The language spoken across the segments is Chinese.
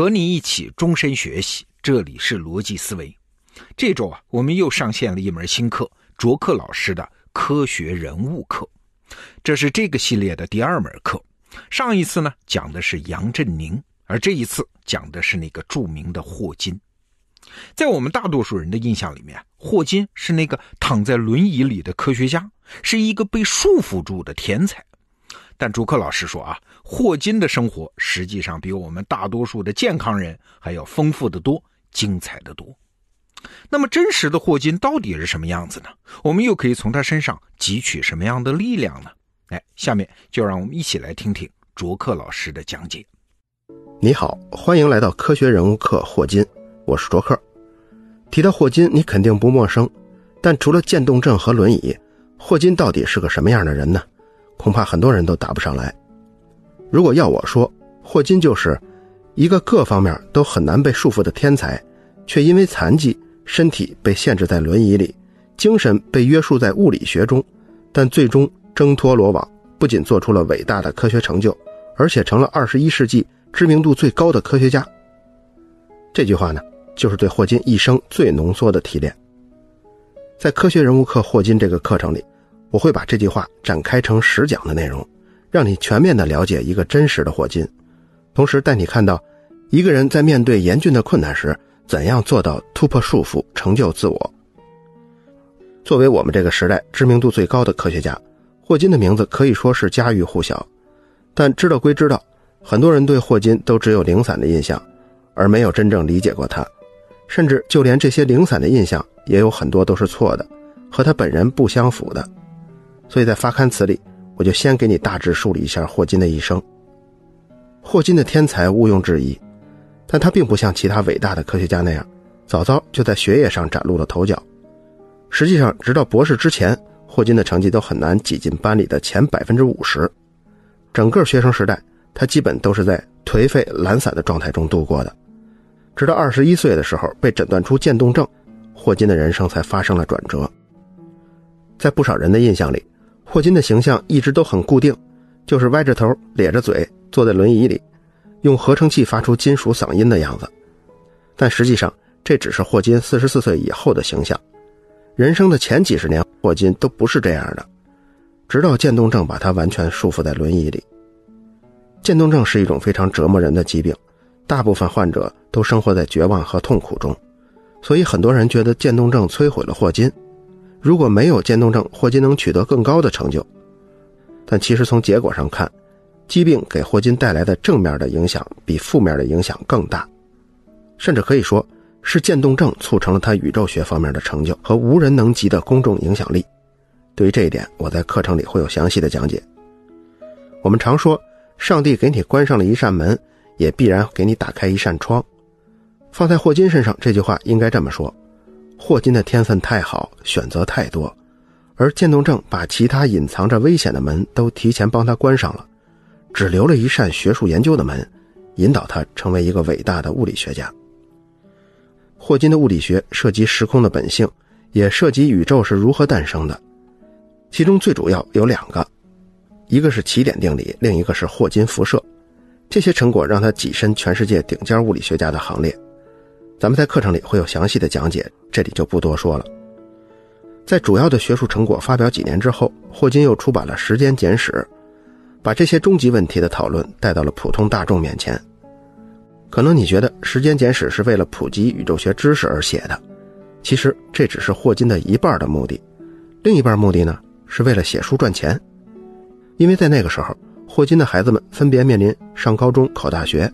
和你一起终身学习，这里是逻辑思维。这周啊，我们又上线了一门新课——卓克老师的科学人物课。这是这个系列的第二门课。上一次呢，讲的是杨振宁，而这一次讲的是那个著名的霍金。在我们大多数人的印象里面，霍金是那个躺在轮椅里的科学家，是一个被束缚住的天才。但朱克老师说啊，霍金的生活实际上比我们大多数的健康人还要丰富的多，精彩的多。那么，真实的霍金到底是什么样子呢？我们又可以从他身上汲取什么样的力量呢？哎，下面就让我们一起来听听卓克老师的讲解。你好，欢迎来到科学人物课霍金，我是卓克。提到霍金，你肯定不陌生，但除了渐冻症和轮椅，霍金到底是个什么样的人呢？恐怕很多人都答不上来。如果要我说，霍金就是一个各方面都很难被束缚的天才，却因为残疾，身体被限制在轮椅里，精神被约束在物理学中，但最终挣脱罗网，不仅做出了伟大的科学成就，而且成了二十一世纪知名度最高的科学家。这句话呢，就是对霍金一生最浓缩的提炼。在科学人物课霍金这个课程里。我会把这句话展开成十讲的内容，让你全面的了解一个真实的霍金，同时带你看到一个人在面对严峻的困难时，怎样做到突破束缚，成就自我。作为我们这个时代知名度最高的科学家，霍金的名字可以说是家喻户晓。但知道归知道，很多人对霍金都只有零散的印象，而没有真正理解过他，甚至就连这些零散的印象，也有很多都是错的，和他本人不相符的。所以在发刊词里，我就先给你大致梳理一下霍金的一生。霍金的天才毋庸置疑，但他并不像其他伟大的科学家那样，早早就在学业上崭露了头角。实际上，直到博士之前，霍金的成绩都很难挤进班里的前百分之五十。整个学生时代，他基本都是在颓废懒散的状态中度过的。直到二十一岁的时候被诊断出渐冻症，霍金的人生才发生了转折。在不少人的印象里，霍金的形象一直都很固定，就是歪着头、咧着嘴坐在轮椅里，用合成器发出金属嗓音的样子。但实际上，这只是霍金四十四岁以后的形象。人生的前几十年，霍金都不是这样的，直到渐冻症把他完全束缚在轮椅里。渐冻症是一种非常折磨人的疾病，大部分患者都生活在绝望和痛苦中，所以很多人觉得渐冻症摧毁了霍金。如果没有渐冻症，霍金能取得更高的成就。但其实从结果上看，疾病给霍金带来的正面的影响比负面的影响更大，甚至可以说是渐冻症促成了他宇宙学方面的成就和无人能及的公众影响力。对于这一点，我在课程里会有详细的讲解。我们常说，上帝给你关上了一扇门，也必然给你打开一扇窗。放在霍金身上，这句话应该这么说。霍金的天分太好，选择太多，而渐冻症把其他隐藏着危险的门都提前帮他关上了，只留了一扇学术研究的门，引导他成为一个伟大的物理学家。霍金的物理学涉及时空的本性，也涉及宇宙是如何诞生的，其中最主要有两个，一个是奇点定理，另一个是霍金辐射。这些成果让他跻身全世界顶尖物理学家的行列。咱们在课程里会有详细的讲解，这里就不多说了。在主要的学术成果发表几年之后，霍金又出版了《时间简史》，把这些终极问题的讨论带到了普通大众面前。可能你觉得《时间简史》是为了普及宇宙学知识而写的，其实这只是霍金的一半的目的，另一半目的呢是为了写书赚钱。因为在那个时候，霍金的孩子们分别面临上高中、考大学。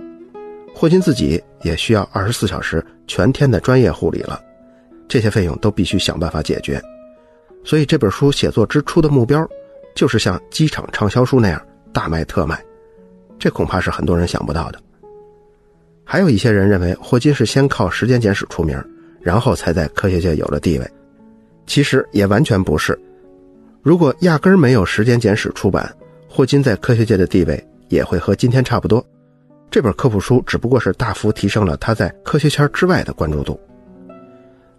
霍金自己也需要二十四小时全天的专业护理了，这些费用都必须想办法解决。所以这本书写作之初的目标，就是像机场畅销书那样大卖特卖，这恐怕是很多人想不到的。还有一些人认为霍金是先靠《时间简史》出名，然后才在科学界有了地位，其实也完全不是。如果压根儿没有《时间简史》出版，霍金在科学界的地位也会和今天差不多。这本科普书只不过是大幅提升了他在科学圈之外的关注度。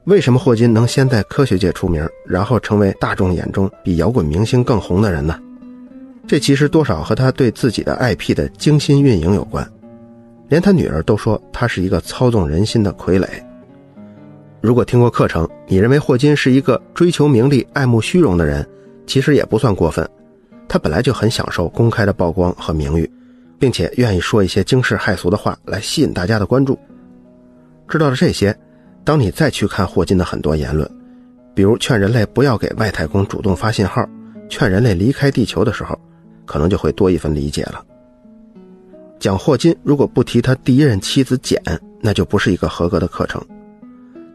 为什么霍金能先在科学界出名，然后成为大众眼中比摇滚明星更红的人呢？这其实多少和他对自己的 IP 的精心运营有关。连他女儿都说他是一个操纵人心的傀儡。如果听过课程，你认为霍金是一个追求名利、爱慕虚荣的人，其实也不算过分。他本来就很享受公开的曝光和名誉，并且愿意说一些惊世骇俗的话来吸引大家的关注。知道了这些，当你再去看霍金的很多言论，比如劝人类不要给外太空主动发信号，劝人类离开地球的时候，可能就会多一份理解了。讲霍金，如果不提他第一任妻子简，那就不是一个合格的课程。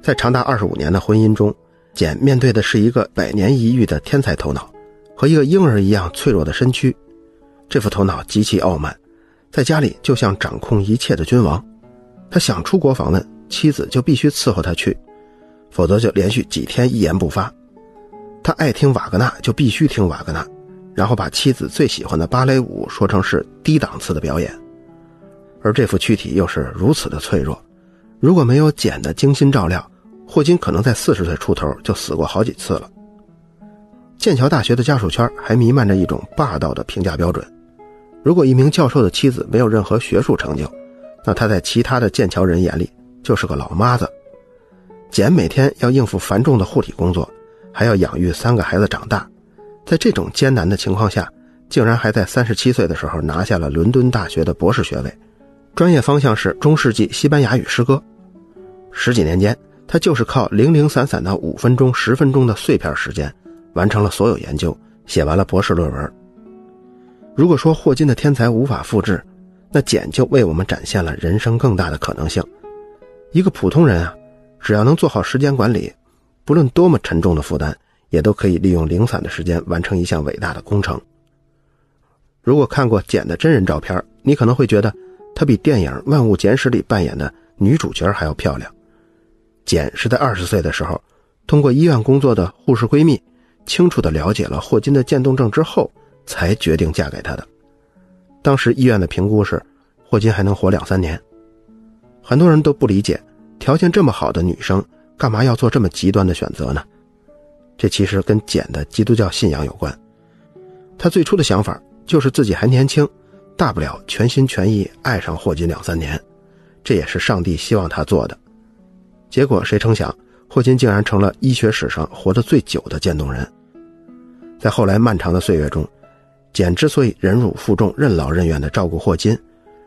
在长达二十五年的婚姻中，简面对的是一个百年一遇的天才头脑，和一个婴儿一样脆弱的身躯。这副头脑极其傲慢，在家里就像掌控一切的君王。他想出国访问，妻子就必须伺候他去，否则就连续几天一言不发。他爱听瓦格纳，就必须听瓦格纳，然后把妻子最喜欢的芭蕾舞说成是低档次的表演。而这副躯体又是如此的脆弱，如果没有简的精心照料，霍金可能在四十岁出头就死过好几次了。剑桥大学的家属圈还弥漫着一种霸道的评价标准：如果一名教授的妻子没有任何学术成就，那他在其他的剑桥人眼里就是个老妈子。简每天要应付繁重的护理工作，还要养育三个孩子长大，在这种艰难的情况下，竟然还在三十七岁的时候拿下了伦敦大学的博士学位。专业方向是中世纪西班牙语诗歌。十几年间，他就是靠零零散散的五分钟、十分钟的碎片时间，完成了所有研究，写完了博士论文。如果说霍金的天才无法复制，那简就为我们展现了人生更大的可能性。一个普通人啊，只要能做好时间管理，不论多么沉重的负担，也都可以利用零散的时间完成一项伟大的工程。如果看过简的真人照片，你可能会觉得。她比电影《万物简史》里扮演的女主角还要漂亮。简是在二十岁的时候，通过医院工作的护士闺蜜，清楚地了解了霍金的渐冻症之后，才决定嫁给他的。当时医院的评估是，霍金还能活两三年。很多人都不理解，条件这么好的女生，干嘛要做这么极端的选择呢？这其实跟简的基督教信仰有关。她最初的想法就是自己还年轻。大不了全心全意爱上霍金两三年，这也是上帝希望他做的。结果谁成想，霍金竟然成了医学史上活得最久的渐冻人。在后来漫长的岁月中，简之所以忍辱负重、任劳任怨地照顾霍金，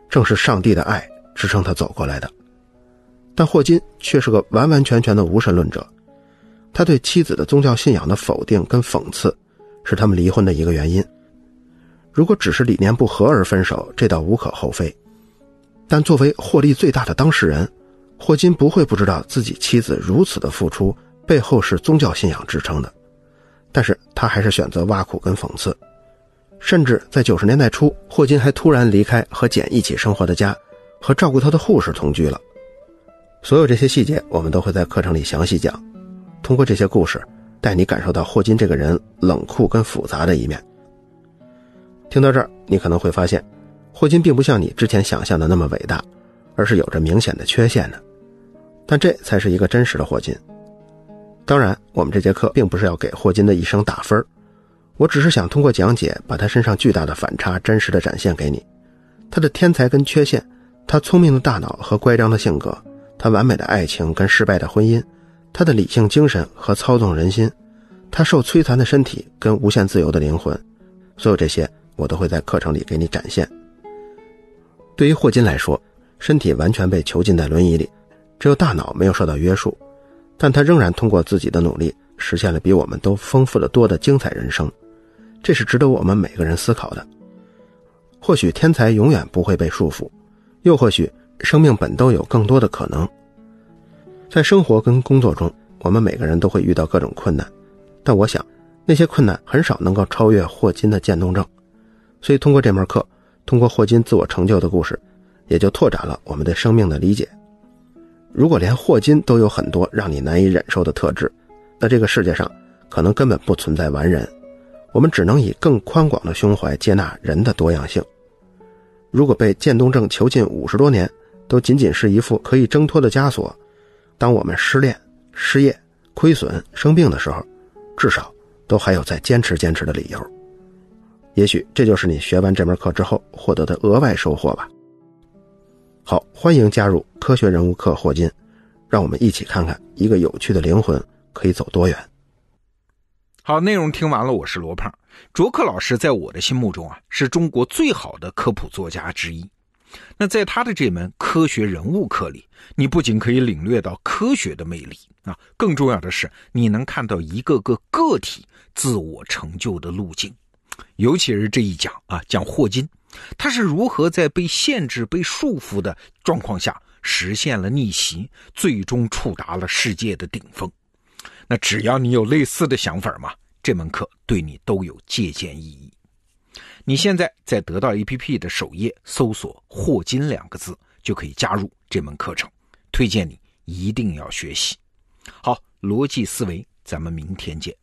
正是上帝的爱支撑他走过来的。但霍金却是个完完全全的无神论者，他对妻子的宗教信仰的否定跟讽刺，是他们离婚的一个原因。如果只是理念不合而分手，这倒无可厚非。但作为获利最大的当事人，霍金不会不知道自己妻子如此的付出背后是宗教信仰支撑的。但是他还是选择挖苦跟讽刺，甚至在九十年代初，霍金还突然离开和简一起生活的家，和照顾他的护士同居了。所有这些细节，我们都会在课程里详细讲。通过这些故事，带你感受到霍金这个人冷酷跟复杂的一面。听到这儿，你可能会发现，霍金并不像你之前想象的那么伟大，而是有着明显的缺陷的。但这才是一个真实的霍金。当然，我们这节课并不是要给霍金的一生打分我只是想通过讲解，把他身上巨大的反差真实的展现给你。他的天才跟缺陷，他聪明的大脑和乖张的性格，他完美的爱情跟失败的婚姻，他的理性精神和操纵人心，他受摧残的身体跟无限自由的灵魂，所有这些。我都会在课程里给你展现。对于霍金来说，身体完全被囚禁在轮椅里，只有大脑没有受到约束，但他仍然通过自己的努力，实现了比我们都丰富的多的精彩人生。这是值得我们每个人思考的。或许天才永远不会被束缚，又或许生命本都有更多的可能。在生活跟工作中，我们每个人都会遇到各种困难，但我想那些困难很少能够超越霍金的渐冻症。所以，通过这门课，通过霍金自我成就的故事，也就拓展了我们对生命的理解。如果连霍金都有很多让你难以忍受的特质，那这个世界上可能根本不存在完人。我们只能以更宽广的胸怀接纳人的多样性。如果被渐冻症囚禁五十多年，都仅仅是一副可以挣脱的枷锁，当我们失恋、失业、亏损、生病的时候，至少都还有再坚持坚持的理由。也许这就是你学完这门课之后获得的额外收获吧。好，欢迎加入科学人物课霍金，让我们一起看看一个有趣的灵魂可以走多远。好，内容听完了，我是罗胖。卓克老师在我的心目中啊，是中国最好的科普作家之一。那在他的这门科学人物课里，你不仅可以领略到科学的魅力啊，更重要的是你能看到一个个个体自我成就的路径。尤其是这一讲啊，讲霍金。他是如何在被限制、被束缚的状况下实现了逆袭，最终触达了世界的顶峰？那只要你有类似的想法嘛，这门课对你都有借鉴意义。你现在在得到 APP 的首页搜索“霍金”两个字，就可以加入这门课程。推荐你一定要学习。好，逻辑思维，咱们明天见。